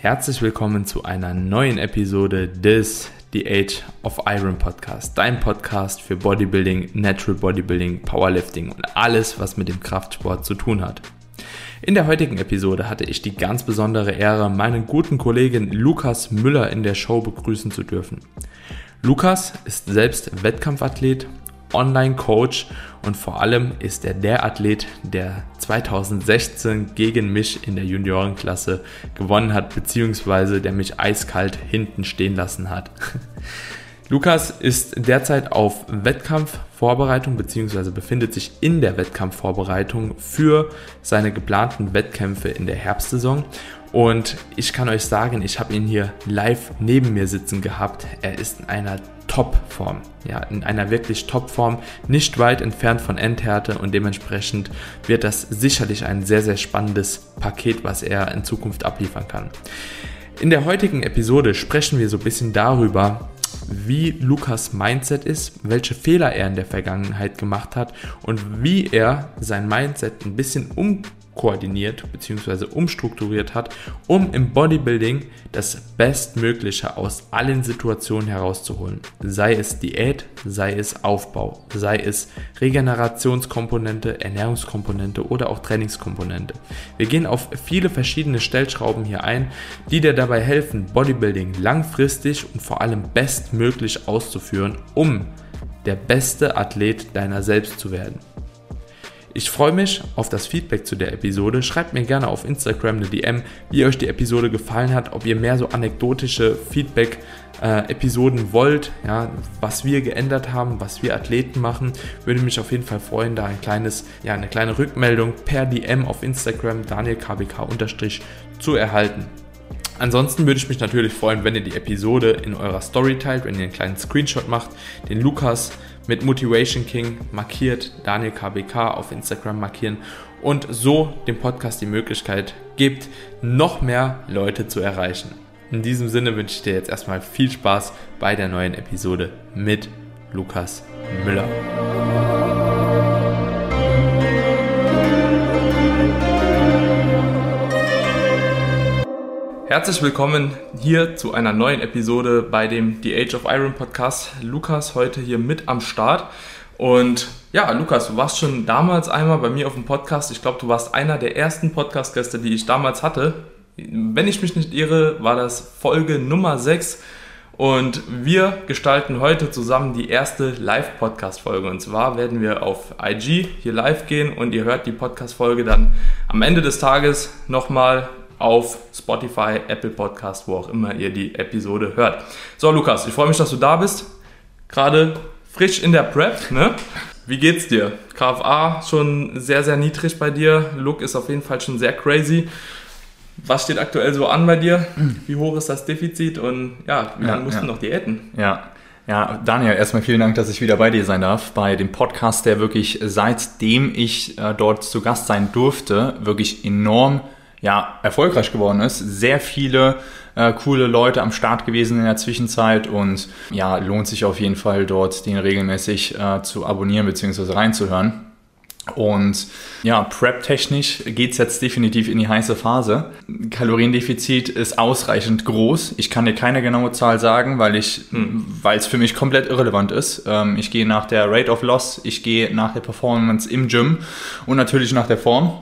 Herzlich willkommen zu einer neuen Episode des The Age of Iron Podcast, dein Podcast für Bodybuilding, Natural Bodybuilding, Powerlifting und alles, was mit dem Kraftsport zu tun hat. In der heutigen Episode hatte ich die ganz besondere Ehre, meinen guten Kollegen Lukas Müller in der Show begrüßen zu dürfen. Lukas ist selbst Wettkampfathlet, Online-Coach und vor allem ist er der Athlet, der 2016 gegen mich in der Juniorenklasse gewonnen hat, beziehungsweise der mich eiskalt hinten stehen lassen hat. Lukas ist derzeit auf Wettkampfvorbereitung beziehungsweise befindet sich in der Wettkampfvorbereitung für seine geplanten Wettkämpfe in der Herbstsaison und ich kann euch sagen, ich habe ihn hier live neben mir sitzen gehabt. Er ist in einer Top-Form, ja, in einer wirklich Top-Form, nicht weit entfernt von Endhärte und dementsprechend wird das sicherlich ein sehr, sehr spannendes Paket, was er in Zukunft abliefern kann. In der heutigen Episode sprechen wir so ein bisschen darüber, wie Lukas Mindset ist, welche Fehler er in der Vergangenheit gemacht hat und wie er sein Mindset ein bisschen um koordiniert bzw. umstrukturiert hat, um im Bodybuilding das Bestmögliche aus allen Situationen herauszuholen. Sei es Diät, sei es Aufbau, sei es Regenerationskomponente, Ernährungskomponente oder auch Trainingskomponente. Wir gehen auf viele verschiedene Stellschrauben hier ein, die dir dabei helfen, Bodybuilding langfristig und vor allem bestmöglich auszuführen, um der beste Athlet deiner selbst zu werden. Ich freue mich auf das Feedback zu der Episode. Schreibt mir gerne auf Instagram eine DM, wie euch die Episode gefallen hat, ob ihr mehr so anekdotische Feedback-Episoden äh, wollt, ja, was wir geändert haben, was wir Athleten machen. Würde mich auf jeden Fall freuen, da ein kleines, ja, eine kleine Rückmeldung per DM auf Instagram danielkbk zu erhalten. Ansonsten würde ich mich natürlich freuen, wenn ihr die Episode in eurer Story teilt, wenn ihr einen kleinen Screenshot macht, den Lukas mit Motivation King markiert, Daniel KBK auf Instagram markieren und so dem Podcast die Möglichkeit gibt, noch mehr Leute zu erreichen. In diesem Sinne wünsche ich dir jetzt erstmal viel Spaß bei der neuen Episode mit Lukas Müller. Herzlich willkommen hier zu einer neuen Episode bei dem The Age of Iron Podcast. Lukas heute hier mit am Start. Und ja, Lukas, du warst schon damals einmal bei mir auf dem Podcast. Ich glaube, du warst einer der ersten Podcast-Gäste, die ich damals hatte. Wenn ich mich nicht irre, war das Folge Nummer 6. Und wir gestalten heute zusammen die erste Live-Podcast-Folge. Und zwar werden wir auf IG hier live gehen und ihr hört die Podcast-Folge dann am Ende des Tages nochmal auf Spotify, Apple Podcast, wo auch immer ihr die Episode hört. So, Lukas, ich freue mich, dass du da bist. Gerade frisch in der Prep, ne? Wie geht's dir? KFA schon sehr, sehr niedrig bei dir. Look ist auf jeden Fall schon sehr crazy. Was steht aktuell so an bei dir? Wie hoch ist das Defizit und ja, wie lange ja, musst ja. du noch diäten? Ja, ja, Daniel, erstmal vielen Dank, dass ich wieder bei dir sein darf, bei dem Podcast, der wirklich seitdem ich äh, dort zu Gast sein durfte, wirklich enorm ja, erfolgreich geworden ist. Sehr viele äh, coole Leute am Start gewesen in der Zwischenzeit und ja, lohnt sich auf jeden Fall dort den regelmäßig äh, zu abonnieren bzw. reinzuhören. Und ja, Prep-technisch geht es jetzt definitiv in die heiße Phase. Kaloriendefizit ist ausreichend groß. Ich kann dir keine genaue Zahl sagen, weil ich, hm. weil es für mich komplett irrelevant ist. Ähm, ich gehe nach der Rate of Loss, ich gehe nach der Performance im Gym und natürlich nach der Form.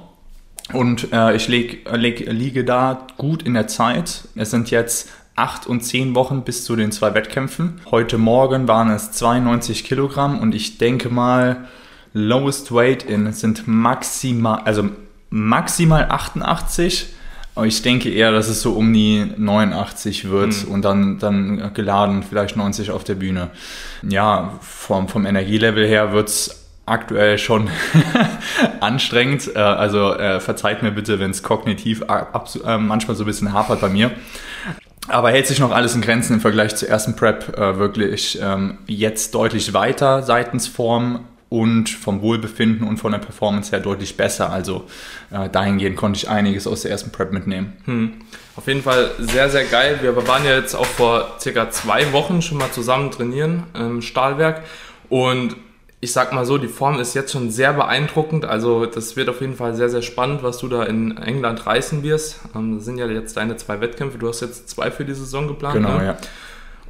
Und äh, ich leg, leg, liege da gut in der Zeit. Es sind jetzt acht und zehn Wochen bis zu den zwei Wettkämpfen. Heute Morgen waren es 92 Kilogramm und ich denke mal, lowest weight in sind maximal, also maximal 88. Aber ich denke eher, dass es so um die 89 wird mhm. und dann, dann geladen vielleicht 90 auf der Bühne. Ja, vom, vom Energielevel her wird es aktuell schon anstrengend. Äh, also äh, verzeiht mir bitte, wenn es kognitiv äh, manchmal so ein bisschen hapert bei mir. Aber hält sich noch alles in Grenzen im Vergleich zur ersten Prep wirklich ähm, jetzt deutlich weiter seitens Form und vom Wohlbefinden und von der Performance her deutlich besser. Also äh, dahingehend konnte ich einiges aus der ersten Prep mitnehmen. Hm. Auf jeden Fall sehr, sehr geil. Wir waren ja jetzt auch vor circa zwei Wochen schon mal zusammen trainieren im Stahlwerk und ich sag mal so, die Form ist jetzt schon sehr beeindruckend. Also das wird auf jeden Fall sehr, sehr spannend, was du da in England reißen wirst. Ähm, das sind ja jetzt deine zwei Wettkämpfe. Du hast jetzt zwei für die Saison geplant. Genau, ne? ja.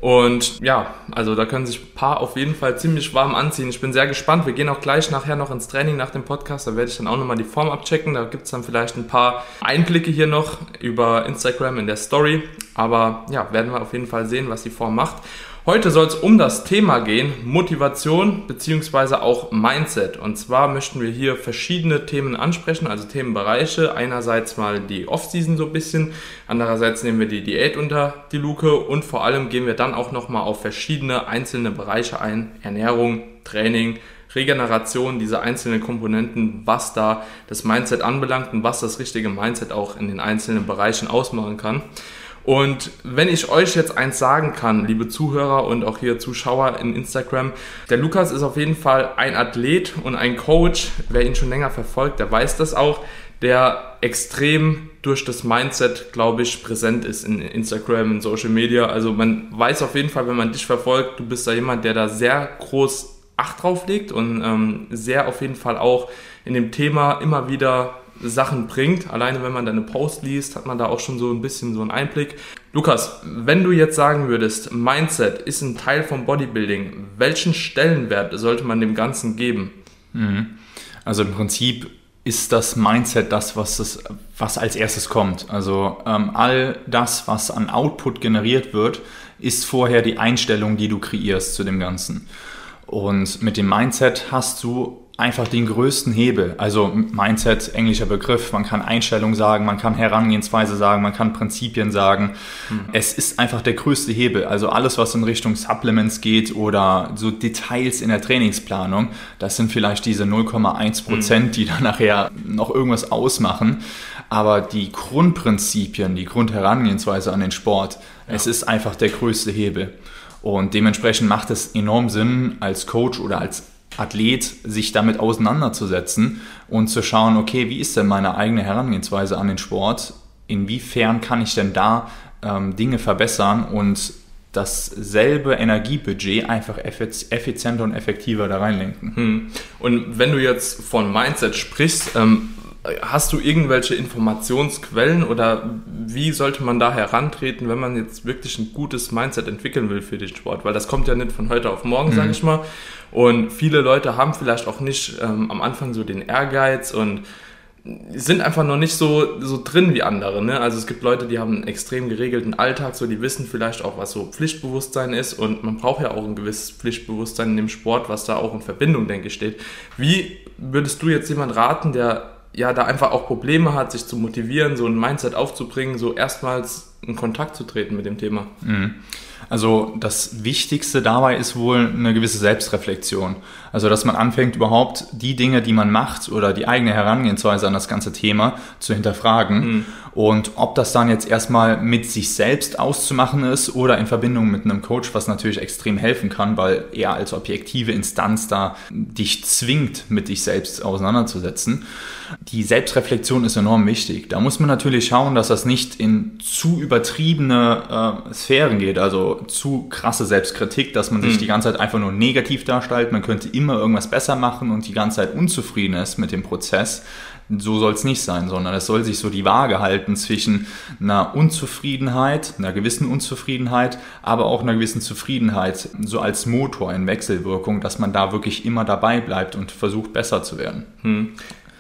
Und ja, also da können sich ein paar auf jeden Fall ziemlich warm anziehen. Ich bin sehr gespannt. Wir gehen auch gleich nachher noch ins Training nach dem Podcast. Da werde ich dann auch nochmal die Form abchecken. Da gibt es dann vielleicht ein paar Einblicke hier noch über Instagram in der Story. Aber ja, werden wir auf jeden Fall sehen, was die Form macht. Heute soll es um das Thema gehen, Motivation beziehungsweise auch Mindset. Und zwar möchten wir hier verschiedene Themen ansprechen, also Themenbereiche. Einerseits mal die Off-Season so ein bisschen, andererseits nehmen wir die Diät unter die Luke und vor allem gehen wir dann auch nochmal auf verschiedene einzelne Bereiche ein. Ernährung, Training, Regeneration, diese einzelnen Komponenten, was da das Mindset anbelangt und was das richtige Mindset auch in den einzelnen Bereichen ausmachen kann. Und wenn ich euch jetzt eins sagen kann, liebe Zuhörer und auch hier Zuschauer in Instagram, der Lukas ist auf jeden Fall ein Athlet und ein Coach. Wer ihn schon länger verfolgt, der weiß das auch, der extrem durch das Mindset, glaube ich, präsent ist in Instagram, in Social Media. Also man weiß auf jeden Fall, wenn man dich verfolgt, du bist da jemand, der da sehr groß Acht drauf legt und ähm, sehr auf jeden Fall auch in dem Thema immer wieder Sachen bringt. Alleine wenn man deine Post liest, hat man da auch schon so ein bisschen so einen Einblick. Lukas, wenn du jetzt sagen würdest, Mindset ist ein Teil vom Bodybuilding, welchen Stellenwert sollte man dem Ganzen geben? Mhm. Also im Prinzip ist das Mindset das, was, es, was als erstes kommt. Also ähm, all das, was an Output generiert wird, ist vorher die Einstellung, die du kreierst zu dem Ganzen. Und mit dem Mindset hast du einfach den größten Hebel. Also Mindset, englischer Begriff, man kann Einstellung sagen, man kann Herangehensweise sagen, man kann Prinzipien sagen. Mhm. Es ist einfach der größte Hebel. Also alles, was in Richtung Supplements geht oder so Details in der Trainingsplanung, das sind vielleicht diese 0,1 Prozent, mhm. die dann nachher noch irgendwas ausmachen. Aber die Grundprinzipien, die Grundherangehensweise an den Sport, ja. es ist einfach der größte Hebel. Und dementsprechend macht es enorm Sinn, als Coach oder als Athlet sich damit auseinanderzusetzen und zu schauen, okay, wie ist denn meine eigene Herangehensweise an den Sport? Inwiefern kann ich denn da ähm, Dinge verbessern und dasselbe Energiebudget einfach effizienter und effektiver da reinlenken. Hm. Und wenn du jetzt von Mindset sprichst, ähm, Hast du irgendwelche Informationsquellen oder wie sollte man da herantreten, wenn man jetzt wirklich ein gutes Mindset entwickeln will für den Sport? Weil das kommt ja nicht von heute auf morgen, mhm. sage ich mal. Und viele Leute haben vielleicht auch nicht ähm, am Anfang so den Ehrgeiz und sind einfach noch nicht so, so drin wie andere. Ne? Also es gibt Leute, die haben einen extrem geregelten Alltag, so die wissen vielleicht auch, was so Pflichtbewusstsein ist und man braucht ja auch ein gewisses Pflichtbewusstsein in dem Sport, was da auch in Verbindung, denke ich, steht. Wie würdest du jetzt jemand raten, der ja da einfach auch Probleme hat, sich zu motivieren, so ein Mindset aufzubringen, so erstmals in Kontakt zu treten mit dem Thema. Mhm. Also das Wichtigste dabei ist wohl eine gewisse Selbstreflexion. Also dass man anfängt überhaupt die Dinge, die man macht oder die eigene Herangehensweise an das ganze Thema zu hinterfragen. Mhm. Und ob das dann jetzt erstmal mit sich selbst auszumachen ist oder in Verbindung mit einem Coach, was natürlich extrem helfen kann, weil er als objektive Instanz da dich zwingt, mit dich selbst auseinanderzusetzen. Die Selbstreflexion ist enorm wichtig. Da muss man natürlich schauen, dass das nicht in zu übertriebene äh, Sphären geht, also zu krasse Selbstkritik, dass man sich mhm. die ganze Zeit einfach nur negativ darstellt. Man könnte immer irgendwas besser machen und die ganze Zeit unzufrieden ist mit dem Prozess so soll es nicht sein, sondern es soll sich so die Waage halten zwischen einer Unzufriedenheit, einer gewissen Unzufriedenheit, aber auch einer gewissen Zufriedenheit, so als Motor in Wechselwirkung, dass man da wirklich immer dabei bleibt und versucht besser zu werden. Hm.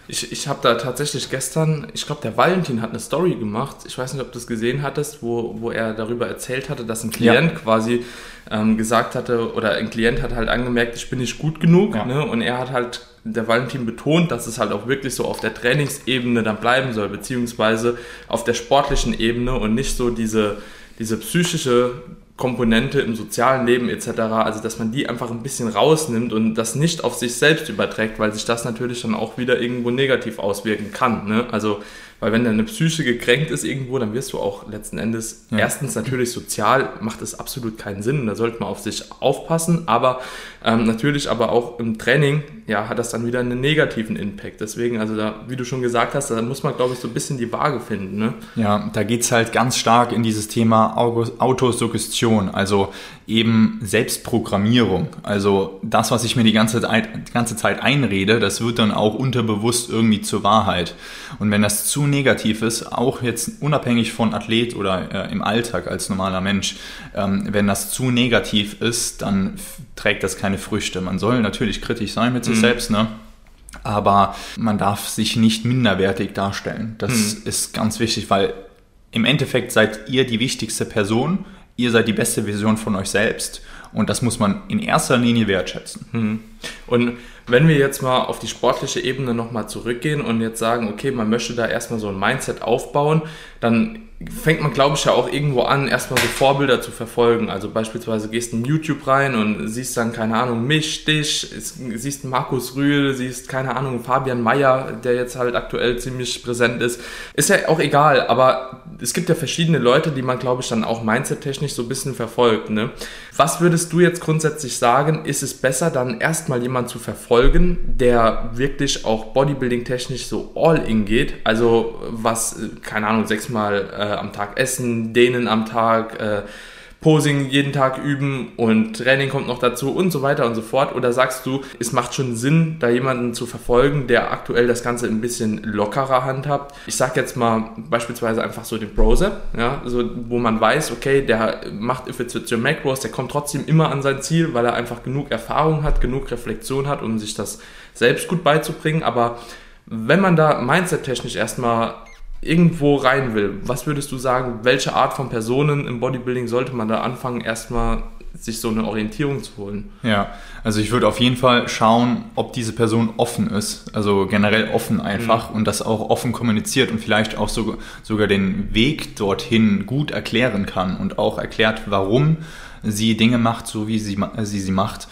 Ich, ich habe da tatsächlich gestern, ich glaube, der Valentin hat eine Story gemacht. Ich weiß nicht, ob du das gesehen hattest, wo, wo er darüber erzählt hatte, dass ein Klient ja. quasi ähm, gesagt hatte, oder ein Klient hat halt angemerkt, ich bin nicht gut genug. Ja. Ne? Und er hat halt der Valentin betont, dass es halt auch wirklich so auf der Trainingsebene dann bleiben soll, beziehungsweise auf der sportlichen Ebene und nicht so diese, diese psychische Komponente im sozialen Leben etc., also dass man die einfach ein bisschen rausnimmt und das nicht auf sich selbst überträgt, weil sich das natürlich dann auch wieder irgendwo negativ auswirken kann. Ne? Also weil wenn deine Psyche gekränkt ist irgendwo, dann wirst du auch letzten Endes ja. erstens natürlich sozial, macht es absolut keinen Sinn. Da sollte man auf sich aufpassen, aber ähm, natürlich aber auch im Training, ja, hat das dann wieder einen negativen Impact. Deswegen, also da, wie du schon gesagt hast, da muss man, glaube ich, so ein bisschen die Waage finden. Ne? Ja, da geht es halt ganz stark in dieses Thema Autosuggestion also eben Selbstprogrammierung. Also das, was ich mir die ganze, Zeit, die ganze Zeit einrede, das wird dann auch unterbewusst irgendwie zur Wahrheit. Und wenn das zu negativ ist, auch jetzt unabhängig von Athlet oder äh, im Alltag als normaler Mensch, ähm, wenn das zu negativ ist, dann trägt das keine Früchte. Man soll natürlich kritisch sein mit sich mhm. selbst, ne? aber man darf sich nicht minderwertig darstellen. Das mhm. ist ganz wichtig, weil im Endeffekt seid ihr die wichtigste Person, ihr seid die beste Version von euch selbst und das muss man in erster Linie wertschätzen. Mhm. Und wenn wir jetzt mal auf die sportliche Ebene nochmal zurückgehen und jetzt sagen, okay, man möchte da erstmal so ein Mindset aufbauen, dann fängt man, glaube ich, ja auch irgendwo an, erstmal so Vorbilder zu verfolgen. Also beispielsweise gehst du in YouTube rein und siehst dann, keine Ahnung, mich, dich, siehst Markus Rühl, siehst, keine Ahnung, Fabian Mayer, der jetzt halt aktuell ziemlich präsent ist. Ist ja auch egal, aber es gibt ja verschiedene Leute, die man, glaube ich, dann auch mindset-technisch so ein bisschen verfolgt. Ne? Was würdest du jetzt grundsätzlich sagen, ist es besser, dann erstmal jemanden zu verfolgen, der wirklich auch Bodybuilding-technisch so all in geht? Also was, keine Ahnung, sechsmal äh, am Tag essen, dehnen am Tag, äh, Posing jeden Tag üben und Training kommt noch dazu und so weiter und so fort? Oder sagst du, es macht schon Sinn, da jemanden zu verfolgen, der aktuell das Ganze ein bisschen lockerer handhabt? Ich sag jetzt mal beispielsweise einfach so den Browser, ja, so, wo man weiß, okay, der macht If It's With Your Macros, der kommt trotzdem immer an sein Ziel, weil er einfach genug Erfahrung hat, genug Reflexion hat, um sich das selbst gut beizubringen. Aber wenn man da mindset-technisch erstmal irgendwo rein will, was würdest du sagen, welche Art von Personen im Bodybuilding sollte man da anfangen, erstmal sich so eine Orientierung zu holen? Ja, also ich würde auf jeden Fall schauen, ob diese Person offen ist, also generell offen einfach mhm. und das auch offen kommuniziert und vielleicht auch so, sogar den Weg dorthin gut erklären kann und auch erklärt, warum sie Dinge macht, so wie sie sie, sie macht.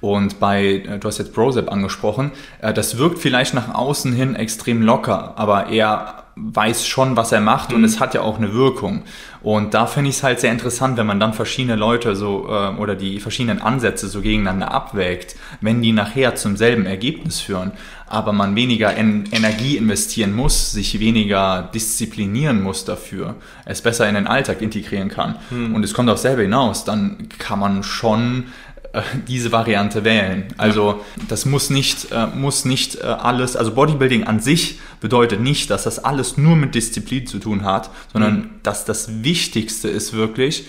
Und bei, äh, du hast jetzt Brozep angesprochen, äh, das wirkt vielleicht nach außen hin extrem locker, aber er weiß schon, was er macht und mhm. es hat ja auch eine Wirkung. Und da finde ich es halt sehr interessant, wenn man dann verschiedene Leute so äh, oder die verschiedenen Ansätze so gegeneinander abwägt, wenn die nachher zum selben Ergebnis führen, aber man weniger en Energie investieren muss, sich weniger disziplinieren muss dafür, es besser in den Alltag integrieren kann mhm. und es kommt auch selber hinaus, dann kann man schon diese Variante wählen. Also das muss nicht, äh, muss nicht äh, alles, also Bodybuilding an sich bedeutet nicht, dass das alles nur mit Disziplin zu tun hat, sondern mhm. dass das Wichtigste ist wirklich,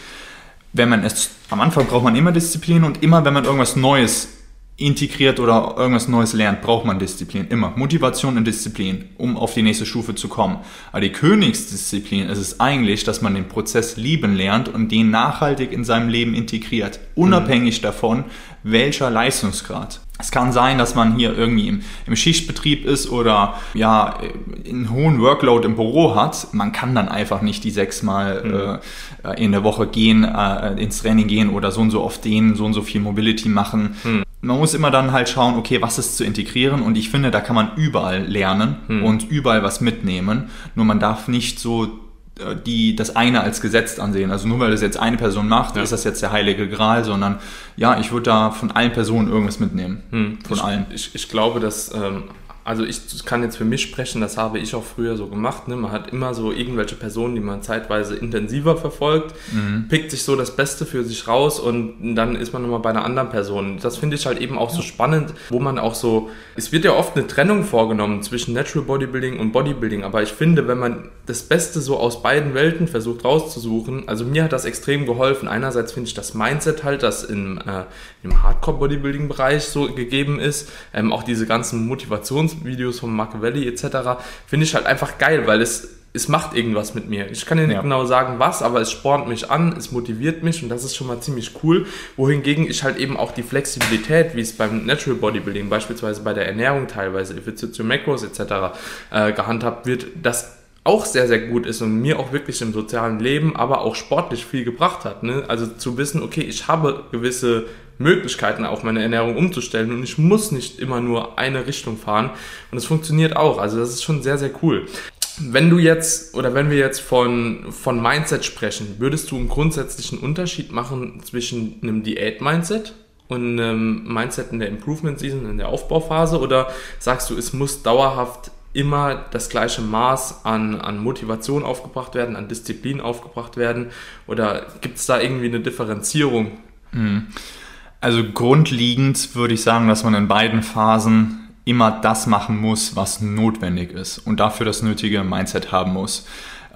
wenn man es, am Anfang braucht man immer Disziplin und immer, wenn man irgendwas Neues integriert oder irgendwas Neues lernt, braucht man Disziplin. Immer. Motivation und Disziplin, um auf die nächste Stufe zu kommen. Aber die Königsdisziplin ist es eigentlich, dass man den Prozess lieben lernt und den nachhaltig in seinem Leben integriert. Unabhängig mhm. davon, welcher Leistungsgrad. Es kann sein, dass man hier irgendwie im, im, Schichtbetrieb ist oder ja einen hohen Workload im Büro hat. Man kann dann einfach nicht die sechsmal mhm. äh, in der Woche gehen, äh, ins Training gehen oder so und so oft dehnen, so und so viel Mobility machen. Mhm man muss immer dann halt schauen, okay, was ist zu integrieren und ich finde, da kann man überall lernen hm. und überall was mitnehmen. Nur man darf nicht so äh, die das eine als gesetzt ansehen. Also nur weil das jetzt eine Person macht, ja. ist das jetzt der heilige Gral, sondern ja, ich würde da von allen Personen irgendwas mitnehmen. Hm. Von ich, allen. Ich, ich glaube, dass ähm, also ich kann jetzt für mich sprechen, das habe ich auch früher so gemacht. Ne? Man hat immer so irgendwelche Personen, die man zeitweise intensiver verfolgt, mhm. pickt sich so das Beste für sich raus und dann ist man nochmal bei einer anderen Person. Das finde ich halt eben auch so spannend, wo man auch so, es wird ja oft eine Trennung vorgenommen zwischen Natural Bodybuilding und Bodybuilding, aber ich finde, wenn man das Beste so aus beiden Welten versucht rauszusuchen, also mir hat das extrem geholfen. Einerseits finde ich das Mindset halt, das im, äh, im Hardcore-Bodybuilding-Bereich so gegeben ist, ähm, auch diese ganzen Motivations Videos von Machiavelli etc. finde ich halt einfach geil, weil es, es macht irgendwas mit mir. Ich kann dir nicht ja. genau sagen, was, aber es spornt mich an, es motiviert mich und das ist schon mal ziemlich cool. Wohingegen ich halt eben auch die Flexibilität, wie es beim Natural Bodybuilding, beispielsweise bei der Ernährung teilweise, Effizienz Macros etc. Äh, gehandhabt wird, das auch sehr, sehr gut ist und mir auch wirklich im sozialen Leben, aber auch sportlich viel gebracht hat. Ne? Also zu wissen, okay, ich habe gewisse Möglichkeiten, auch meine Ernährung umzustellen und ich muss nicht immer nur eine Richtung fahren und es funktioniert auch. Also das ist schon sehr, sehr cool. Wenn du jetzt oder wenn wir jetzt von, von Mindset sprechen, würdest du einen grundsätzlichen Unterschied machen zwischen einem Diät-Mindset und einem Mindset in der Improvement Season, in der Aufbauphase oder sagst du, es muss dauerhaft immer das gleiche Maß an, an Motivation aufgebracht werden, an Disziplin aufgebracht werden? Oder gibt es da irgendwie eine Differenzierung? Mhm. Also grundlegend würde ich sagen, dass man in beiden Phasen immer das machen muss, was notwendig ist und dafür das nötige Mindset haben muss.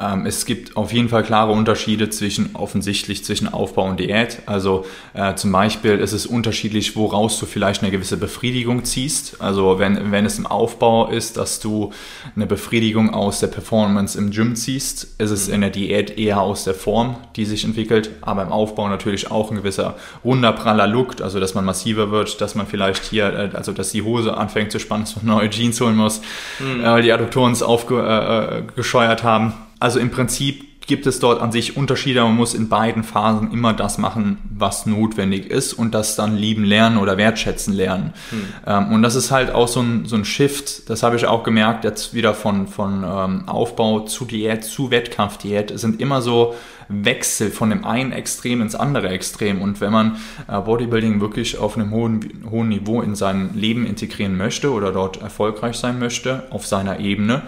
Ähm, es gibt auf jeden Fall klare Unterschiede zwischen offensichtlich zwischen Aufbau und Diät. Also äh, zum Beispiel ist es unterschiedlich, woraus du vielleicht eine gewisse Befriedigung ziehst. Also wenn, wenn es im Aufbau ist, dass du eine Befriedigung aus der Performance im Gym ziehst, ist es in der Diät eher aus der Form, die sich entwickelt. Aber im Aufbau natürlich auch ein gewisser runder, praller Look, also dass man massiver wird, dass man vielleicht hier, äh, also dass die Hose anfängt zu spannen, dass man neue Jeans holen muss, mhm. äh, die Adduktoren es aufgescheuert äh, äh haben. Also im Prinzip gibt es dort an sich Unterschiede. Man muss in beiden Phasen immer das machen, was notwendig ist und das dann lieben lernen oder wertschätzen lernen. Hm. Ähm, und das ist halt auch so ein, so ein Shift, das habe ich auch gemerkt, jetzt wieder von, von ähm, Aufbau zu Diät, zu Wettkampfdiät, es sind immer so Wechsel von dem einen Extrem ins andere Extrem. Und wenn man äh, Bodybuilding wirklich auf einem hohen, hohen Niveau in sein Leben integrieren möchte oder dort erfolgreich sein möchte, auf seiner Ebene,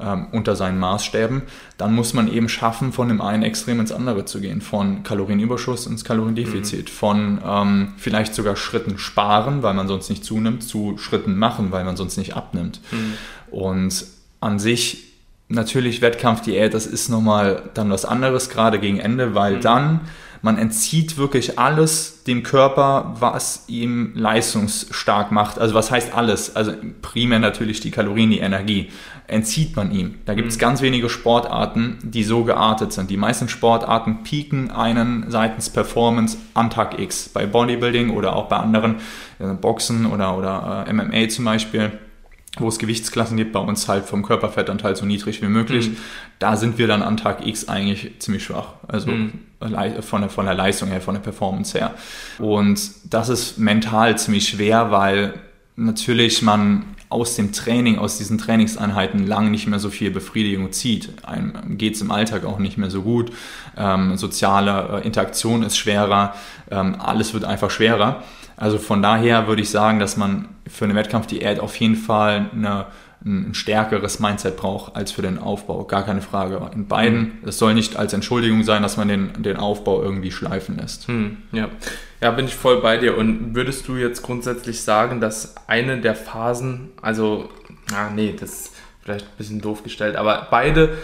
ähm, unter seinen Maßstäben, dann muss man eben schaffen, von dem einen Extrem ins andere zu gehen, von Kalorienüberschuss ins Kaloriendefizit, mhm. von ähm, vielleicht sogar Schritten sparen, weil man sonst nicht zunimmt, zu Schritten machen, weil man sonst nicht abnimmt. Mhm. Und an sich natürlich Wettkampfdiät, das ist nochmal dann was anderes, gerade gegen Ende, weil mhm. dann man entzieht wirklich alles dem Körper, was ihm leistungsstark macht. Also was heißt alles? Also primär natürlich die Kalorien, die Energie entzieht man ihm. Da gibt es mhm. ganz wenige Sportarten, die so geartet sind. Die meisten Sportarten pieken einen seitens Performance an Tag X. Bei Bodybuilding oder auch bei anderen, äh, Boxen oder, oder äh, MMA zum Beispiel, wo es Gewichtsklassen gibt, bei uns halt vom Körperfettanteil so niedrig wie möglich. Mhm. Da sind wir dann an Tag X eigentlich ziemlich schwach. Also mhm. Von, der, von der Leistung her, von der Performance her. Und das ist mental ziemlich schwer, weil natürlich man aus dem Training, aus diesen Trainingseinheiten lang nicht mehr so viel Befriedigung zieht. Einem geht es im Alltag auch nicht mehr so gut. Ähm, soziale äh, Interaktion ist schwerer. Ähm, alles wird einfach schwerer. Also von daher würde ich sagen, dass man für eine Wettkampfdiät auf jeden Fall eine ein stärkeres Mindset braucht als für den Aufbau. Gar keine Frage. In beiden, es soll nicht als Entschuldigung sein, dass man den, den Aufbau irgendwie schleifen lässt. Hm, ja. ja, bin ich voll bei dir. Und würdest du jetzt grundsätzlich sagen, dass eine der Phasen, also, ah, nee, das ist vielleicht ein bisschen doof gestellt, aber beide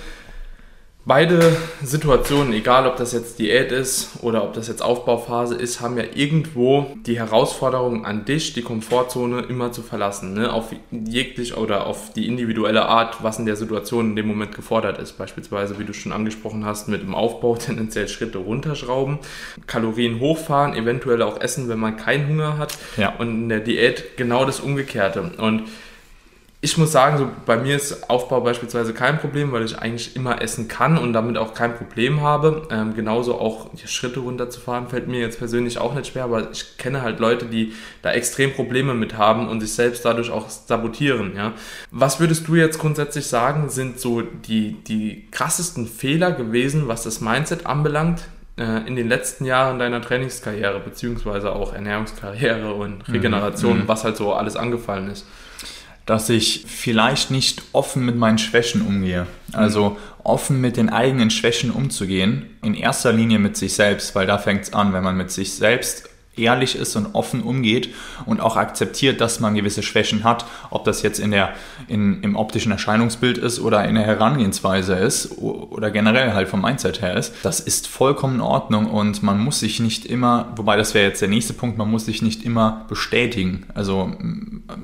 Beide Situationen, egal ob das jetzt Diät ist oder ob das jetzt Aufbauphase ist, haben ja irgendwo die Herausforderung an dich, die Komfortzone immer zu verlassen. Ne? Auf jeglich oder auf die individuelle Art, was in der Situation in dem Moment gefordert ist. Beispielsweise, wie du schon angesprochen hast, mit dem Aufbau tendenziell Schritte runterschrauben, Kalorien hochfahren, eventuell auch essen, wenn man keinen Hunger hat. Ja. Und in der Diät genau das Umgekehrte. Und ich muss sagen, so bei mir ist Aufbau beispielsweise kein Problem, weil ich eigentlich immer essen kann und damit auch kein Problem habe. Ähm, genauso auch die Schritte runterzufahren fällt mir jetzt persönlich auch nicht schwer, aber ich kenne halt Leute, die da extrem Probleme mit haben und sich selbst dadurch auch sabotieren. Ja? Was würdest du jetzt grundsätzlich sagen, sind so die, die krassesten Fehler gewesen, was das Mindset anbelangt, äh, in den letzten Jahren deiner Trainingskarriere, beziehungsweise auch Ernährungskarriere und mhm. Regeneration, mhm. was halt so alles angefallen ist? Dass ich vielleicht nicht offen mit meinen Schwächen umgehe. Also offen mit den eigenen Schwächen umzugehen, in erster Linie mit sich selbst, weil da fängt es an, wenn man mit sich selbst ehrlich ist und offen umgeht und auch akzeptiert, dass man gewisse Schwächen hat, ob das jetzt in der, in, im optischen Erscheinungsbild ist oder in der Herangehensweise ist oder generell halt vom Mindset her ist, das ist vollkommen in Ordnung und man muss sich nicht immer, wobei das wäre jetzt der nächste Punkt, man muss sich nicht immer bestätigen, also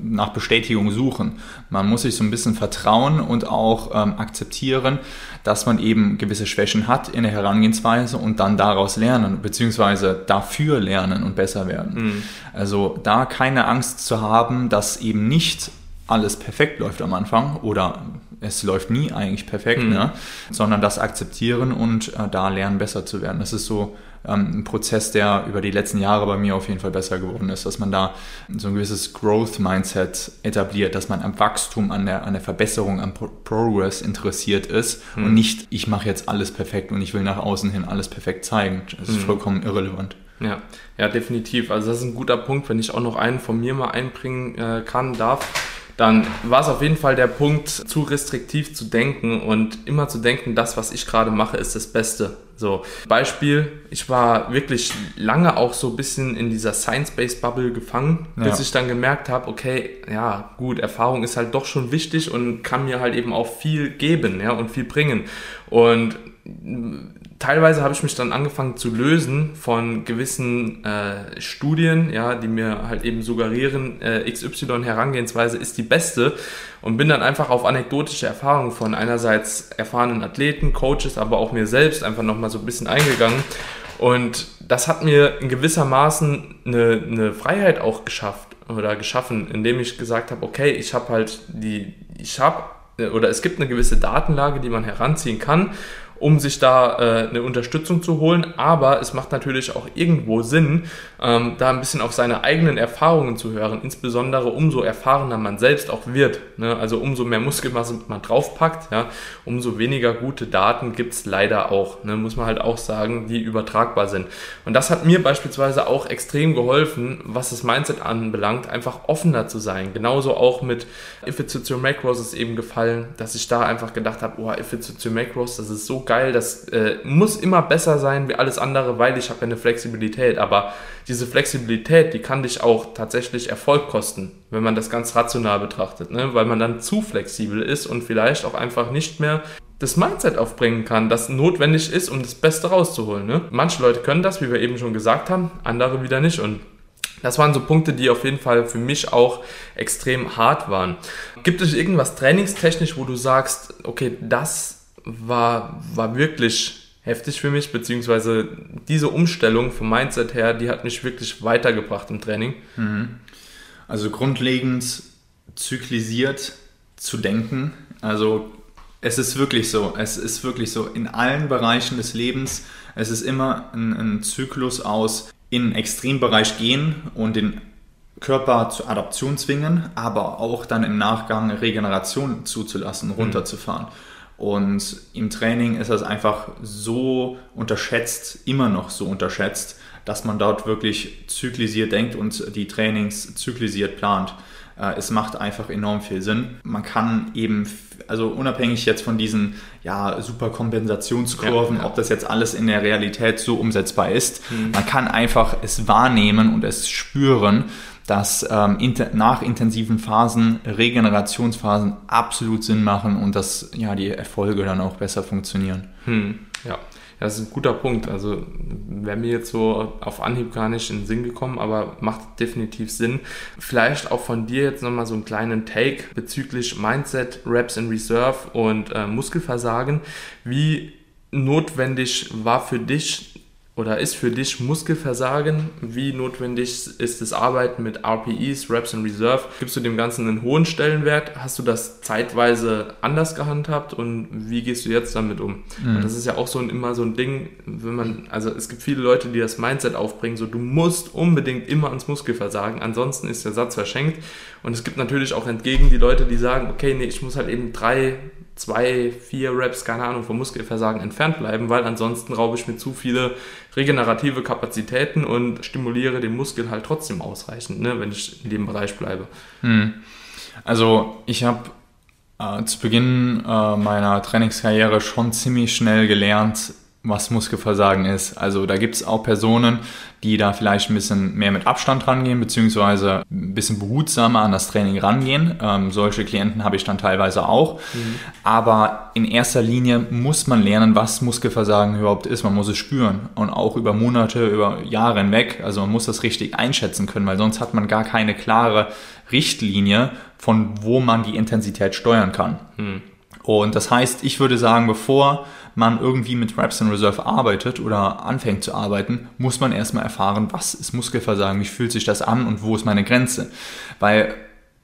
nach Bestätigung suchen. Man muss sich so ein bisschen vertrauen und auch ähm, akzeptieren, dass man eben gewisse Schwächen hat in der Herangehensweise und dann daraus lernen, beziehungsweise dafür lernen und besser werden. Mhm. Also da keine Angst zu haben, dass eben nicht alles perfekt läuft am Anfang oder es läuft nie eigentlich perfekt, mhm. ne? sondern das akzeptieren und äh, da lernen, besser zu werden. Das ist so ähm, ein Prozess, der über die letzten Jahre bei mir auf jeden Fall besser geworden ist, dass man da so ein gewisses Growth-Mindset etabliert, dass man am Wachstum, an der, an der Verbesserung, am Pro Progress interessiert ist mhm. und nicht, ich mache jetzt alles perfekt und ich will nach außen hin alles perfekt zeigen. Das ist mhm. vollkommen irrelevant. Ja, ja, definitiv. Also das ist ein guter Punkt, wenn ich auch noch einen von mir mal einbringen äh, kann, darf dann war es auf jeden Fall der Punkt, zu restriktiv zu denken und immer zu denken, das, was ich gerade mache, ist das Beste. So, Beispiel, ich war wirklich lange auch so ein bisschen in dieser Science-Based Bubble gefangen, bis ja. ich dann gemerkt habe, okay, ja, gut, Erfahrung ist halt doch schon wichtig und kann mir halt eben auch viel geben, ja, und viel bringen. Und teilweise habe ich mich dann angefangen zu lösen von gewissen äh, Studien, ja, die mir halt eben suggerieren, äh, XY Herangehensweise ist die beste und bin dann einfach auf anekdotische Erfahrungen von einerseits erfahrenen Athleten, Coaches, aber auch mir selbst einfach nochmal so ein bisschen eingegangen. Und das hat mir in gewisser Maßen eine, eine Freiheit auch geschafft oder geschaffen, indem ich gesagt habe, okay, ich habe halt die, ich habe oder es gibt eine gewisse Datenlage, die man heranziehen kann um sich da äh, eine Unterstützung zu holen. Aber es macht natürlich auch irgendwo Sinn, ähm, da ein bisschen auf seine eigenen Erfahrungen zu hören, insbesondere umso erfahrener man selbst auch wird. Ne? Also umso mehr Muskelmasse man draufpackt, ja, umso weniger gute Daten gibt's leider auch, ne? muss man halt auch sagen, die übertragbar sind. Und das hat mir beispielsweise auch extrem geholfen, was das Mindset anbelangt, einfach offener zu sein. Genauso auch mit If It's Your Macros ist eben gefallen, dass ich da einfach gedacht habe, oh, If It's Your Macros, das ist so geil, das äh, muss immer besser sein wie alles andere, weil ich habe ja eine Flexibilität. Aber diese Flexibilität, die kann dich auch tatsächlich Erfolg kosten, wenn man das ganz rational betrachtet, ne? weil man dann zu flexibel ist und vielleicht auch einfach nicht mehr das Mindset aufbringen kann, das notwendig ist, um das Beste rauszuholen. Ne? Manche Leute können das, wie wir eben schon gesagt haben, andere wieder nicht. Und das waren so Punkte, die auf jeden Fall für mich auch extrem hart waren. Gibt es irgendwas trainingstechnisch, wo du sagst, okay, das war, war wirklich heftig für mich, beziehungsweise diese Umstellung vom Mindset her, die hat mich wirklich weitergebracht im Training. Mhm. Also grundlegend zyklisiert zu denken. Also es ist wirklich so, es ist wirklich so in allen Bereichen des Lebens. Es ist immer ein, ein Zyklus aus in den Extrembereich gehen und den Körper zur Adaption zwingen, aber auch dann im Nachgang Regeneration zuzulassen, mhm. runterzufahren. Mhm. Und im Training ist das einfach so unterschätzt, immer noch so unterschätzt, dass man dort wirklich zyklisiert denkt und die Trainings zyklisiert plant. Äh, es macht einfach enorm viel Sinn. Man kann eben, also unabhängig jetzt von diesen ja, super Kompensationskurven, ja, ja. ob das jetzt alles in der Realität so umsetzbar ist, mhm. man kann einfach es wahrnehmen und es spüren dass ähm, nach intensiven Phasen Regenerationsphasen absolut Sinn machen und dass ja, die Erfolge dann auch besser funktionieren. Hm, ja. Das ist ein guter Punkt. Also wäre mir jetzt so auf Anhieb gar nicht in den Sinn gekommen, aber macht definitiv Sinn. Vielleicht auch von dir jetzt nochmal so einen kleinen Take bezüglich Mindset, Reps in Reserve und äh, Muskelversagen. Wie notwendig war für dich oder ist für dich Muskelversagen? Wie notwendig ist das Arbeiten mit RPEs, Reps in Reserve? Gibst du dem Ganzen einen hohen Stellenwert? Hast du das zeitweise anders gehandhabt und wie gehst du jetzt damit um? Mhm. das ist ja auch so ein, immer so ein Ding, wenn man, also es gibt viele Leute, die das Mindset aufbringen, so du musst unbedingt immer ans Muskelversagen, ansonsten ist der Satz verschenkt. Und es gibt natürlich auch entgegen die Leute, die sagen, okay, nee, ich muss halt eben drei zwei, vier Reps, keine Ahnung, vom Muskelversagen entfernt bleiben, weil ansonsten raube ich mir zu viele regenerative Kapazitäten und stimuliere den Muskel halt trotzdem ausreichend, ne, wenn ich in dem Bereich bleibe. Hm. Also ich habe äh, zu Beginn äh, meiner Trainingskarriere schon ziemlich schnell gelernt, was Muskelversagen ist. Also da gibt es auch Personen, die da vielleicht ein bisschen mehr mit Abstand rangehen, beziehungsweise ein bisschen behutsamer an das Training rangehen. Ähm, solche Klienten habe ich dann teilweise auch. Mhm. Aber in erster Linie muss man lernen, was Muskelversagen überhaupt ist. Man muss es spüren und auch über Monate, über Jahre hinweg. Also man muss das richtig einschätzen können, weil sonst hat man gar keine klare Richtlinie, von wo man die Intensität steuern kann. Mhm. Und das heißt, ich würde sagen, bevor man irgendwie mit Reps in Reserve arbeitet oder anfängt zu arbeiten, muss man erstmal erfahren, was ist Muskelversagen, wie fühlt sich das an und wo ist meine Grenze. Weil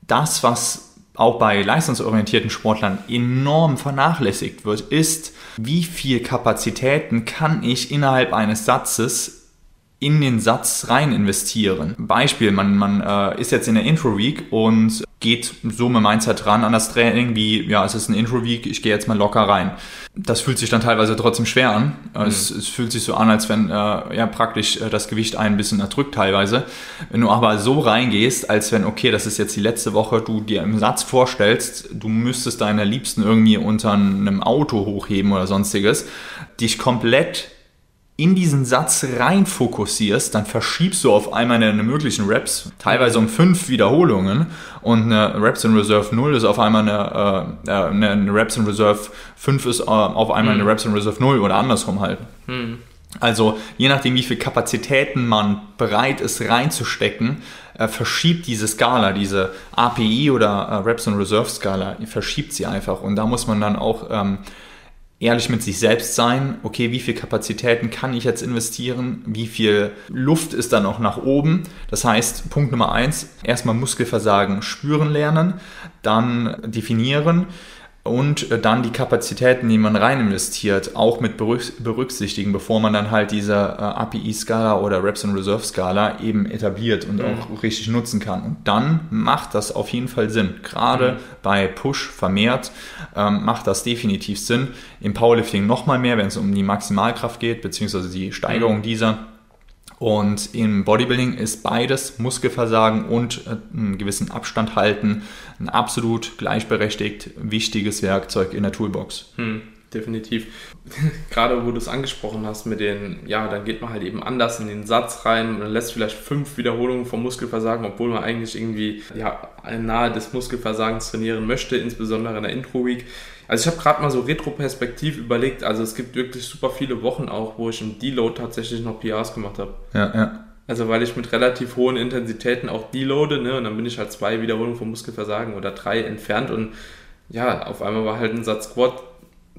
das, was auch bei leistungsorientierten Sportlern enorm vernachlässigt wird, ist, wie viel Kapazitäten kann ich innerhalb eines Satzes in den Satz rein investieren. Beispiel, man, man äh, ist jetzt in der Intro Week und geht so mit Mindset ran an das Training, wie, ja, es ist ein Intro-Week, ich gehe jetzt mal locker rein. Das fühlt sich dann teilweise trotzdem schwer an. Mhm. Es, es, fühlt sich so an, als wenn äh, ja praktisch äh, das Gewicht ein bisschen erdrückt teilweise. Wenn du aber so reingehst, als wenn, okay, das ist jetzt die letzte Woche, du dir im Satz vorstellst, du müsstest deine Liebsten irgendwie unter einem Auto hochheben oder sonstiges, dich komplett in diesen Satz rein fokussierst, dann verschiebst du auf einmal deine möglichen Raps, teilweise um fünf Wiederholungen und eine Raps in Reserve 0 ist auf einmal eine, äh, äh eine Raps in Reserve 5 ist äh, auf einmal eine hm. Raps in Reserve 0 oder andersrum halt. Mhm. Also je nachdem, wie viel Kapazitäten man bereit ist reinzustecken, äh, verschiebt diese Skala, diese API oder äh, Reps in Reserve Skala, verschiebt sie einfach und da muss man dann auch ähm, ehrlich mit sich selbst sein, okay, wie viel Kapazitäten kann ich jetzt investieren, wie viel Luft ist da noch nach oben. Das heißt, Punkt Nummer eins, erstmal Muskelversagen spüren lernen, dann definieren, und äh, dann die Kapazitäten, die man rein investiert, auch mit berücksichtigen, bevor man dann halt diese äh, API-Skala oder Reps and Reserve-Skala eben etabliert und mhm. auch richtig nutzen kann. Und dann macht das auf jeden Fall Sinn. Gerade mhm. bei Push vermehrt ähm, macht das definitiv Sinn. Im Powerlifting nochmal mehr, wenn es um die Maximalkraft geht, beziehungsweise die Steigerung mhm. dieser. Und im Bodybuilding ist beides, Muskelversagen und äh, einen gewissen Abstand halten, ein absolut gleichberechtigt wichtiges Werkzeug in der Toolbox. Hm, definitiv. Gerade wo du es angesprochen hast mit den, ja, dann geht man halt eben anders in den Satz rein und lässt vielleicht fünf Wiederholungen vom Muskelversagen, obwohl man eigentlich irgendwie ja, nahe des Muskelversagens trainieren möchte, insbesondere in der Intro-Week also ich habe gerade mal so retroperspektiv überlegt, also es gibt wirklich super viele Wochen auch, wo ich im Deload tatsächlich noch PRs gemacht habe. Ja, ja. Also weil ich mit relativ hohen Intensitäten auch deloade, ne? Und dann bin ich halt zwei Wiederholungen vom Muskelversagen oder drei entfernt und ja, auf einmal war halt ein Satz Squat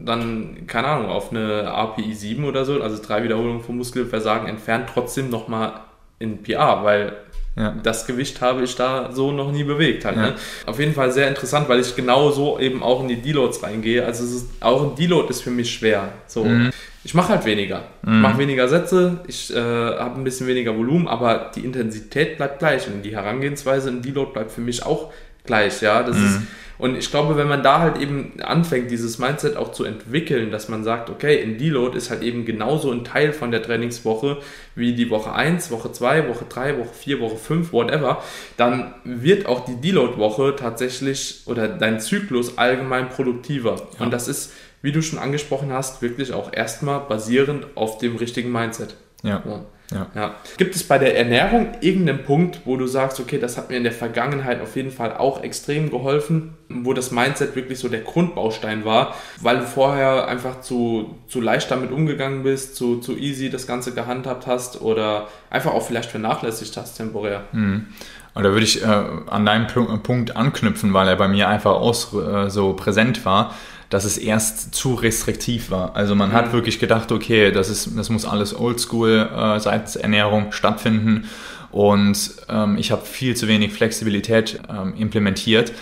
dann, keine Ahnung, auf eine API 7 oder so, also drei Wiederholungen vom Muskelversagen entfernt, trotzdem nochmal in PR, weil ja. Das Gewicht habe ich da so noch nie bewegt. Halt, ja. ne? Auf jeden Fall sehr interessant, weil ich genau so eben auch in die Deloads reingehe. Also ist, auch ein Deload ist für mich schwer. So. Mhm. Ich mache halt weniger. Mhm. Ich mache weniger Sätze, ich äh, habe ein bisschen weniger Volumen, aber die Intensität bleibt gleich und die Herangehensweise in Deload bleibt für mich auch gleich. Ja, das mhm. ist und ich glaube, wenn man da halt eben anfängt, dieses Mindset auch zu entwickeln, dass man sagt, okay, in Deload ist halt eben genauso ein Teil von der Trainingswoche wie die Woche 1, Woche 2, Woche 3, Woche 4, Woche 5, whatever, dann wird auch die Deload-Woche tatsächlich oder dein Zyklus allgemein produktiver. Ja. Und das ist, wie du schon angesprochen hast, wirklich auch erstmal basierend auf dem richtigen Mindset. Ja. ja. Ja. ja. Gibt es bei der Ernährung irgendeinen Punkt, wo du sagst, okay, das hat mir in der Vergangenheit auf jeden Fall auch extrem geholfen, wo das Mindset wirklich so der Grundbaustein war, weil du vorher einfach zu, zu leicht damit umgegangen bist, zu, zu easy das Ganze gehandhabt hast oder einfach auch vielleicht vernachlässigt hast temporär? Mhm. Und da würde ich äh, an deinem Punkt anknüpfen, weil er bei mir einfach auch äh, so präsent war dass es erst zu restriktiv war. Also man mhm. hat wirklich gedacht, okay, das, ist, das muss alles oldschool äh, seitens Ernährung stattfinden und ähm, ich habe viel zu wenig Flexibilität ähm, implementiert.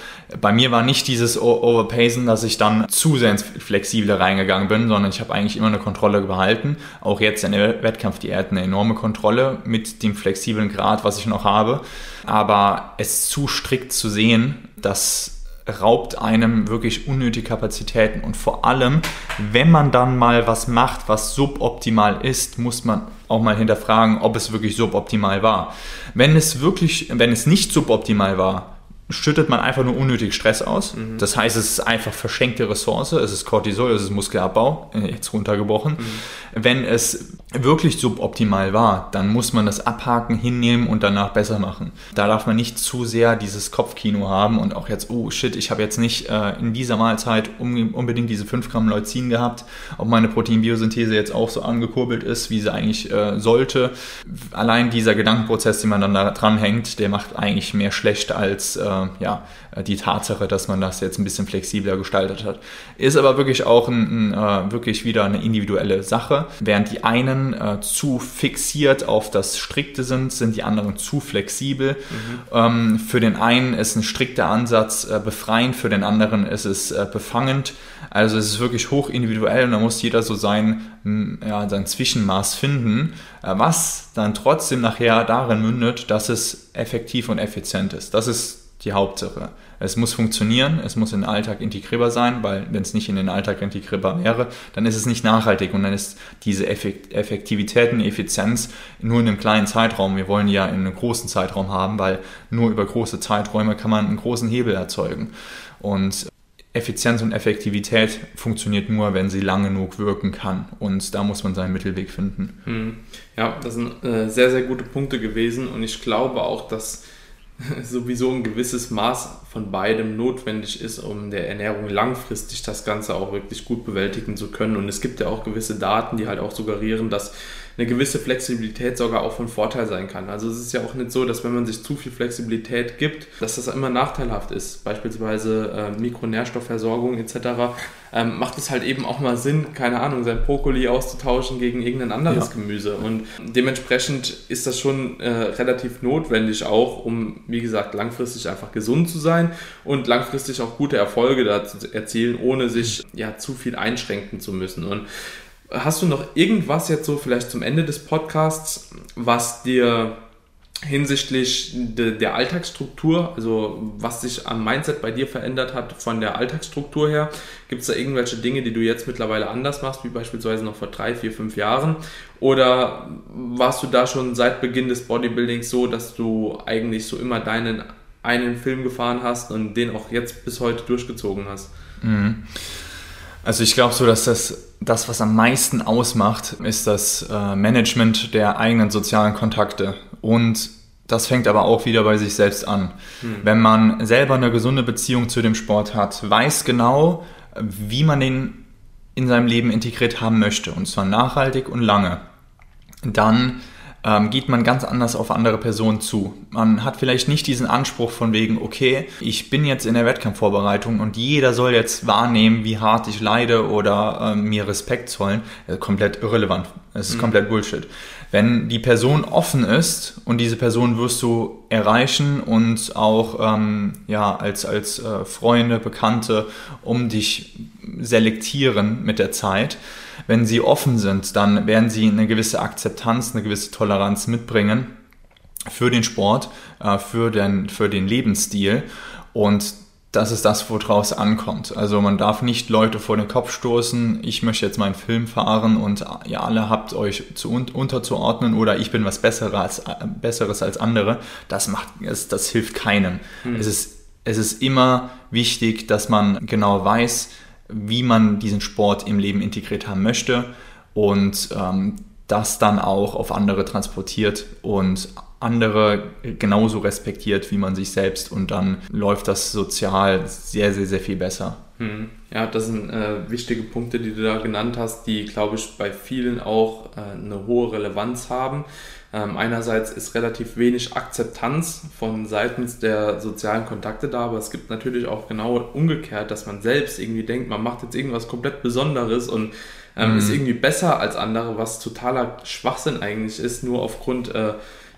Bei mir war nicht dieses Overpacen, dass ich dann zu sehr ins Flexible reingegangen bin, sondern ich habe eigentlich immer eine Kontrolle behalten. Auch jetzt in der Wettkampfdiät eine enorme Kontrolle mit dem flexiblen Grad, was ich noch habe. Aber es zu strikt zu sehen, dass raubt einem wirklich unnötige Kapazitäten. Und vor allem, wenn man dann mal was macht, was suboptimal ist, muss man auch mal hinterfragen, ob es wirklich suboptimal war. Wenn es wirklich, wenn es nicht suboptimal war, schüttet man einfach nur unnötig Stress aus. Mhm. Das heißt, es ist einfach verschenkte Ressource, es ist Cortisol, es ist Muskelabbau, äh, jetzt runtergebrochen. Mhm. Wenn es wirklich suboptimal war, dann muss man das abhaken, hinnehmen und danach besser machen. Da darf man nicht zu sehr dieses Kopfkino haben und auch jetzt, oh shit, ich habe jetzt nicht äh, in dieser Mahlzeit unbedingt diese 5 Gramm Leucin gehabt, ob meine Proteinbiosynthese jetzt auch so angekurbelt ist, wie sie eigentlich äh, sollte. Allein dieser Gedankenprozess, den man dann da dran hängt, der macht eigentlich mehr schlecht als äh, ja, die Tatsache, dass man das jetzt ein bisschen flexibler gestaltet hat. Ist aber wirklich auch ein, ein, äh, wirklich wieder eine individuelle Sache. Während die einen äh, zu fixiert auf das Strikte sind, sind die anderen zu flexibel. Mhm. Ähm, für den einen ist ein strikter Ansatz äh, befreiend, für den anderen ist es äh, befangend. Also es ist wirklich hoch individuell und da muss jeder so sein, ja, sein Zwischenmaß finden, äh, was dann trotzdem nachher darin mündet, dass es effektiv und effizient ist. Das ist die Hauptsache. Es muss funktionieren, es muss in den Alltag integrierbar sein, weil wenn es nicht in den Alltag integrierbar wäre, dann ist es nicht nachhaltig und dann ist diese Effektivität und Effizienz nur in einem kleinen Zeitraum. Wir wollen ja in einem großen Zeitraum haben, weil nur über große Zeiträume kann man einen großen Hebel erzeugen. Und Effizienz und Effektivität funktioniert nur, wenn sie lange genug wirken kann. Und da muss man seinen Mittelweg finden. Hm. Ja, das sind äh, sehr, sehr gute Punkte gewesen. Und ich glaube auch, dass sowieso ein gewisses Maß von beidem notwendig ist, um der Ernährung langfristig das Ganze auch wirklich gut bewältigen zu können. Und es gibt ja auch gewisse Daten, die halt auch suggerieren, dass eine gewisse Flexibilität sogar auch von Vorteil sein kann. Also es ist ja auch nicht so, dass wenn man sich zu viel Flexibilität gibt, dass das immer nachteilhaft ist. Beispielsweise äh, Mikronährstoffversorgung etc. Ähm, macht es halt eben auch mal Sinn, keine Ahnung, sein Brokkoli auszutauschen gegen irgendein anderes ja. Gemüse. Und dementsprechend ist das schon äh, relativ notwendig auch, um, wie gesagt, langfristig einfach gesund zu sein und langfristig auch gute Erfolge da zu erzielen, ohne sich ja zu viel einschränken zu müssen. Und Hast du noch irgendwas jetzt so vielleicht zum Ende des Podcasts, was dir hinsichtlich de, der Alltagsstruktur, also was sich am Mindset bei dir verändert hat von der Alltagsstruktur her? Gibt es da irgendwelche Dinge, die du jetzt mittlerweile anders machst, wie beispielsweise noch vor drei, vier, fünf Jahren? Oder warst du da schon seit Beginn des Bodybuildings so, dass du eigentlich so immer deinen einen Film gefahren hast und den auch jetzt bis heute durchgezogen hast? Mhm. Also ich glaube so, dass das, das, was am meisten ausmacht, ist das äh, Management der eigenen sozialen Kontakte. Und das fängt aber auch wieder bei sich selbst an. Hm. Wenn man selber eine gesunde Beziehung zu dem Sport hat, weiß genau, wie man den in seinem Leben integriert haben möchte, und zwar nachhaltig und lange, dann ähm, geht man ganz anders auf andere Personen zu. Man hat vielleicht nicht diesen Anspruch von wegen, okay, ich bin jetzt in der Wettkampfvorbereitung und jeder soll jetzt wahrnehmen, wie hart ich leide oder äh, mir Respekt zollen. Ist komplett irrelevant. Es ist mhm. komplett Bullshit. Wenn die Person offen ist und diese Person wirst du erreichen und auch ähm, ja, als, als äh, Freunde, Bekannte um dich selektieren mit der Zeit, wenn sie offen sind, dann werden sie eine gewisse Akzeptanz, eine gewisse Toleranz mitbringen für den Sport, äh, für den, für den Lebensstil. Und das ist das, woraus ankommt. Also man darf nicht Leute vor den Kopf stoßen, ich möchte jetzt meinen Film fahren und ihr alle habt euch zu unterzuordnen oder ich bin was Besseres, Besseres als andere. Das macht, das, das hilft keinem. Mhm. Es, ist, es ist immer wichtig, dass man genau weiß, wie man diesen Sport im Leben integriert haben möchte und ähm, das dann auch auf andere transportiert und andere genauso respektiert wie man sich selbst und dann läuft das sozial sehr, sehr, sehr viel besser. Hm. Ja, das sind äh, wichtige Punkte, die du da genannt hast, die, glaube ich, bei vielen auch äh, eine hohe Relevanz haben. Ähm, einerseits ist relativ wenig Akzeptanz von seitens der sozialen Kontakte da, aber es gibt natürlich auch genau umgekehrt, dass man selbst irgendwie denkt, man macht jetzt irgendwas komplett Besonderes und ähm, mhm. ist irgendwie besser als andere, was totaler Schwachsinn eigentlich ist, nur aufgrund äh,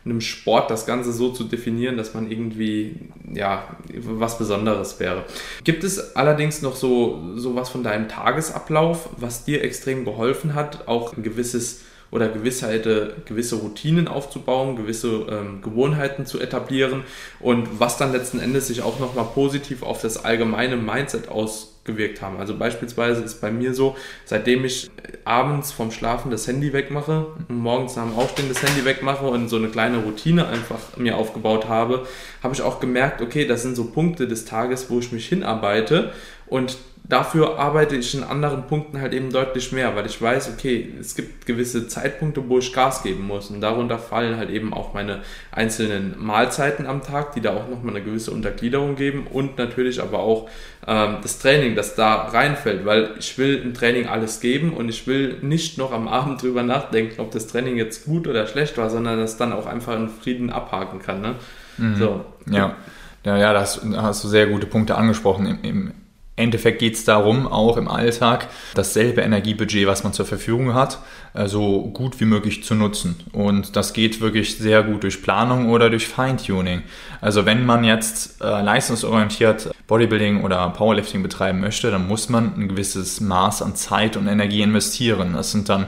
einem Sport das Ganze so zu definieren, dass man irgendwie ja was Besonderes wäre. Gibt es allerdings noch so sowas von deinem Tagesablauf, was dir extrem geholfen hat, auch ein gewisses oder Gewissheit, gewisse Routinen aufzubauen, gewisse ähm, Gewohnheiten zu etablieren und was dann letzten Endes sich auch nochmal positiv auf das allgemeine Mindset ausgewirkt haben. Also beispielsweise ist bei mir so, seitdem ich abends vom Schlafen das Handy wegmache und morgens nach dem Aufstehen das Handy wegmache und so eine kleine Routine einfach mir aufgebaut habe, habe ich auch gemerkt, okay, das sind so Punkte des Tages, wo ich mich hinarbeite und dafür arbeite ich in anderen Punkten halt eben deutlich mehr, weil ich weiß, okay, es gibt gewisse Zeitpunkte, wo ich Gas geben muss und darunter fallen halt eben auch meine einzelnen Mahlzeiten am Tag, die da auch nochmal eine gewisse Untergliederung geben und natürlich aber auch ähm, das Training, das da reinfällt, weil ich will im Training alles geben und ich will nicht noch am Abend drüber nachdenken, ob das Training jetzt gut oder schlecht war, sondern das dann auch einfach in Frieden abhaken kann. Ne? Mhm. So. Ja. Ja, ja, da hast, hast, du sehr gute Punkte angesprochen. Im, im Endeffekt geht es darum, auch im Alltag dasselbe Energiebudget, was man zur Verfügung hat, äh, so gut wie möglich zu nutzen. Und das geht wirklich sehr gut durch Planung oder durch Feintuning. Also wenn man jetzt äh, leistungsorientiert Bodybuilding oder Powerlifting betreiben möchte, dann muss man ein gewisses Maß an Zeit und Energie investieren. Das sind dann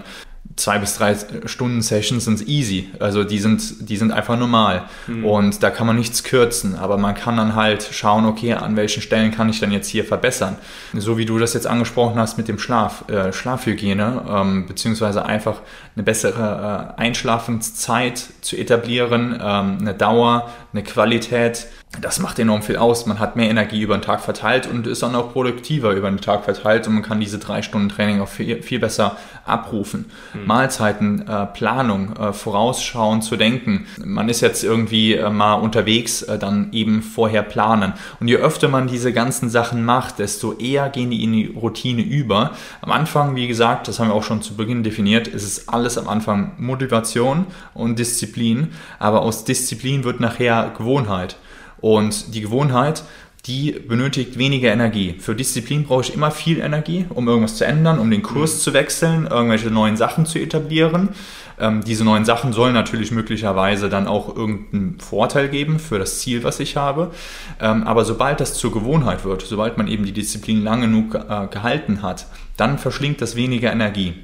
zwei bis drei Stunden Sessions sind easy. Also die sind, die sind einfach normal. Mhm. Und da kann man nichts kürzen. Aber man kann dann halt schauen, okay, an welchen Stellen kann ich dann jetzt hier verbessern. So wie du das jetzt angesprochen hast mit dem Schlaf, äh, Schlafhygiene, ähm, beziehungsweise einfach eine bessere äh, Einschlafenszeit zu etablieren, ähm, eine Dauer, eine Qualität das macht enorm viel aus. Man hat mehr Energie über den Tag verteilt und ist dann auch produktiver über den Tag verteilt und man kann diese drei Stunden Training auch viel, viel besser abrufen. Mhm. Mahlzeiten, äh, Planung, äh, vorausschauen zu denken. Man ist jetzt irgendwie äh, mal unterwegs, äh, dann eben vorher planen. Und je öfter man diese ganzen Sachen macht, desto eher gehen die in die Routine über. Am Anfang, wie gesagt, das haben wir auch schon zu Beginn definiert, ist es alles am Anfang Motivation und Disziplin. Aber aus Disziplin wird nachher Gewohnheit. Und die Gewohnheit, die benötigt weniger Energie. Für Disziplin brauche ich immer viel Energie, um irgendwas zu ändern, um den Kurs mhm. zu wechseln, irgendwelche neuen Sachen zu etablieren. Ähm, diese neuen Sachen sollen natürlich möglicherweise dann auch irgendeinen Vorteil geben für das Ziel, was ich habe. Ähm, aber sobald das zur Gewohnheit wird, sobald man eben die Disziplin lang genug äh, gehalten hat, dann verschlingt das weniger Energie.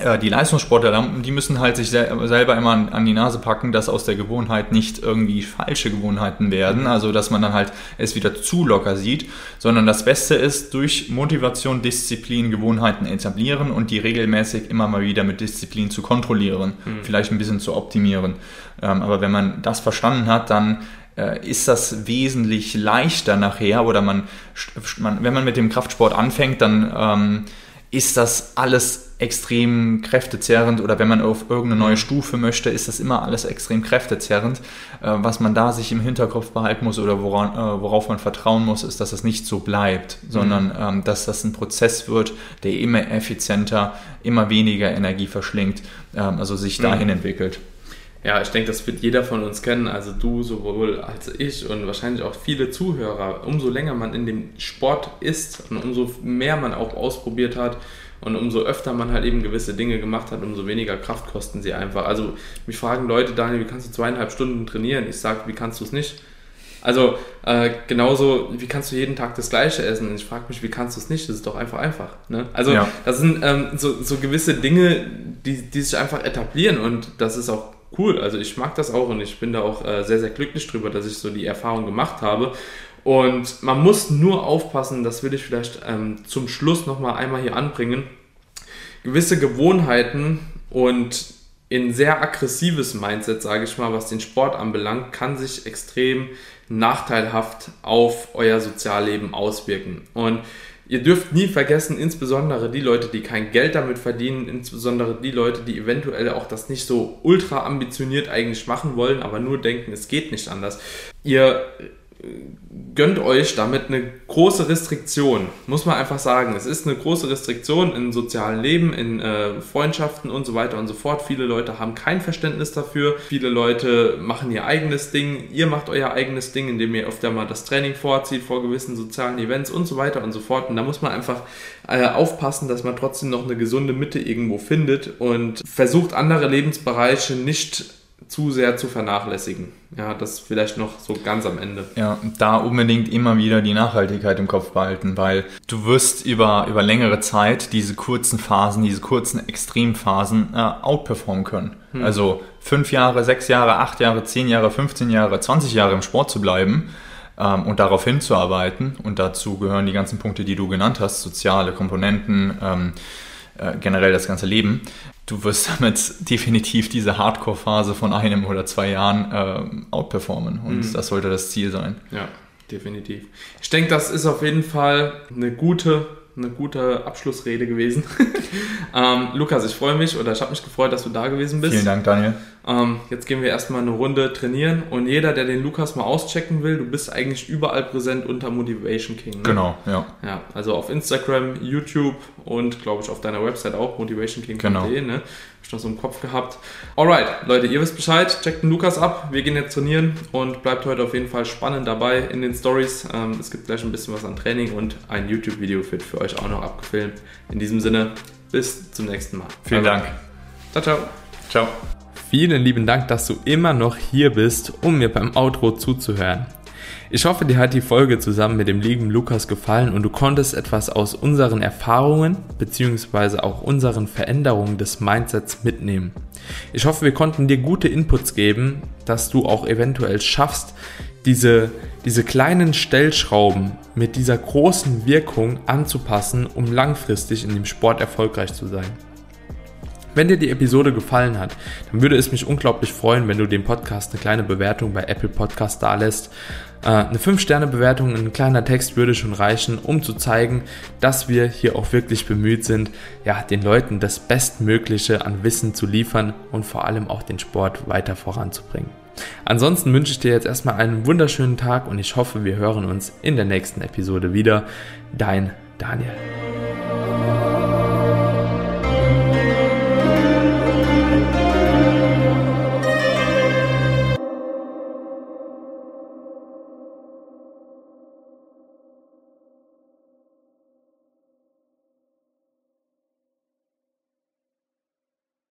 Äh, die Leistungssportler, die müssen halt sich selber immer an die Nase packen, dass aus der Gewohnheit nicht irgendwie falsche Gewohnheiten werden, also dass man dann halt es wieder zu locker sieht, sondern das Beste ist, durch Motivation, Disziplin, Gewohnheiten etablieren und die regelmäßig immer mal wieder mit Disziplin zu kontrollieren, mhm. vielleicht ein bisschen zu optimieren. Ähm, aber wenn man das verstanden hat, dann äh, ist das wesentlich leichter nachher oder man, wenn man mit dem Kraftsport anfängt, dann ähm, ist das alles extrem kräftezerrend oder wenn man auf irgendeine neue Stufe möchte, ist das immer alles extrem kräftezerrend. Äh, was man da sich im Hinterkopf behalten muss oder woran, äh, worauf man vertrauen muss, ist, dass das nicht so bleibt, sondern mhm. ähm, dass das ein Prozess wird, der immer effizienter, immer weniger Energie verschlingt, ähm, also sich mhm. dahin mhm. entwickelt. Ja, ich denke, das wird jeder von uns kennen, also du sowohl als ich und wahrscheinlich auch viele Zuhörer. Umso länger man in dem Sport ist und umso mehr man auch ausprobiert hat und umso öfter man halt eben gewisse Dinge gemacht hat, umso weniger Kraft kosten sie einfach. Also mich fragen Leute, Daniel, wie kannst du zweieinhalb Stunden trainieren? Ich sage, wie kannst du es nicht? Also äh, genauso, wie kannst du jeden Tag das Gleiche essen? Und ich frage mich, wie kannst du es nicht? Das ist doch einfach einfach. Ne? Also ja. das sind ähm, so, so gewisse Dinge, die, die sich einfach etablieren und das ist auch cool. Also ich mag das auch und ich bin da auch äh, sehr, sehr glücklich drüber, dass ich so die Erfahrung gemacht habe. Und man muss nur aufpassen, das will ich vielleicht ähm, zum Schluss nochmal einmal hier anbringen. Gewisse Gewohnheiten und in sehr aggressives Mindset, sage ich mal, was den Sport anbelangt, kann sich extrem nachteilhaft auf euer Sozialleben auswirken. Und Ihr dürft nie vergessen, insbesondere die Leute, die kein Geld damit verdienen, insbesondere die Leute, die eventuell auch das nicht so ultra ambitioniert eigentlich machen wollen, aber nur denken, es geht nicht anders. Ihr gönnt euch damit eine große Restriktion, muss man einfach sagen. Es ist eine große Restriktion im sozialen Leben, in äh, Freundschaften und so weiter und so fort. Viele Leute haben kein Verständnis dafür. Viele Leute machen ihr eigenes Ding. Ihr macht euer eigenes Ding, indem ihr öfter mal das Training vorzieht vor gewissen sozialen Events und so weiter und so fort. Und da muss man einfach äh, aufpassen, dass man trotzdem noch eine gesunde Mitte irgendwo findet und versucht, andere Lebensbereiche nicht zu sehr zu vernachlässigen. Ja, das vielleicht noch so ganz am Ende. Ja, da unbedingt immer wieder die Nachhaltigkeit im Kopf behalten, weil du wirst über, über längere Zeit diese kurzen Phasen, diese kurzen Extremphasen äh, outperformen können. Hm. Also fünf Jahre, sechs Jahre, acht Jahre, zehn Jahre, 15 Jahre, 20 Jahre im Sport zu bleiben ähm, und darauf hinzuarbeiten. Und dazu gehören die ganzen Punkte, die du genannt hast, soziale Komponenten, ähm, äh, generell das ganze Leben du wirst damit definitiv diese Hardcore-Phase von einem oder zwei Jahren äh, outperformen. Und mhm. das sollte das Ziel sein. Ja, definitiv. Ich denke, das ist auf jeden Fall eine gute eine gute Abschlussrede gewesen. ähm, Lukas, ich freue mich oder ich habe mich gefreut, dass du da gewesen bist. Vielen Dank, Daniel. Ähm, jetzt gehen wir erstmal eine Runde trainieren und jeder, der den Lukas mal auschecken will, du bist eigentlich überall präsent unter Motivation King. Ne? Genau, ja. Ja, also auf Instagram, YouTube und glaube ich auf deiner Website auch motivationking.de. Genau. Ne? Ich noch so im Kopf gehabt. Alright, Leute, ihr wisst Bescheid. Checkt den Lukas ab. Wir gehen jetzt trainieren und bleibt heute auf jeden Fall spannend dabei in den Stories. Ähm, es gibt gleich ein bisschen was an Training und ein YouTube-Video wird für euch auch noch abgefilmt. In diesem Sinne, bis zum nächsten Mal. Vielen Dank. Ciao, ciao. Ciao. Vielen lieben Dank, dass du immer noch hier bist, um mir beim Outro zuzuhören. Ich hoffe, dir hat die Folge zusammen mit dem lieben Lukas gefallen und du konntest etwas aus unseren Erfahrungen bzw. auch unseren Veränderungen des Mindsets mitnehmen. Ich hoffe, wir konnten dir gute Inputs geben, dass du auch eventuell schaffst, diese, diese kleinen Stellschrauben mit dieser großen Wirkung anzupassen, um langfristig in dem Sport erfolgreich zu sein. Wenn dir die Episode gefallen hat, dann würde es mich unglaublich freuen, wenn du dem Podcast eine kleine Bewertung bei Apple Podcast dalässt. Äh, eine 5-Sterne-Bewertung, ein kleiner Text würde schon reichen, um zu zeigen, dass wir hier auch wirklich bemüht sind, ja, den Leuten das Bestmögliche an Wissen zu liefern und vor allem auch den Sport weiter voranzubringen. Ansonsten wünsche ich dir jetzt erstmal einen wunderschönen Tag und ich hoffe, wir hören uns in der nächsten Episode wieder. Dein Daniel.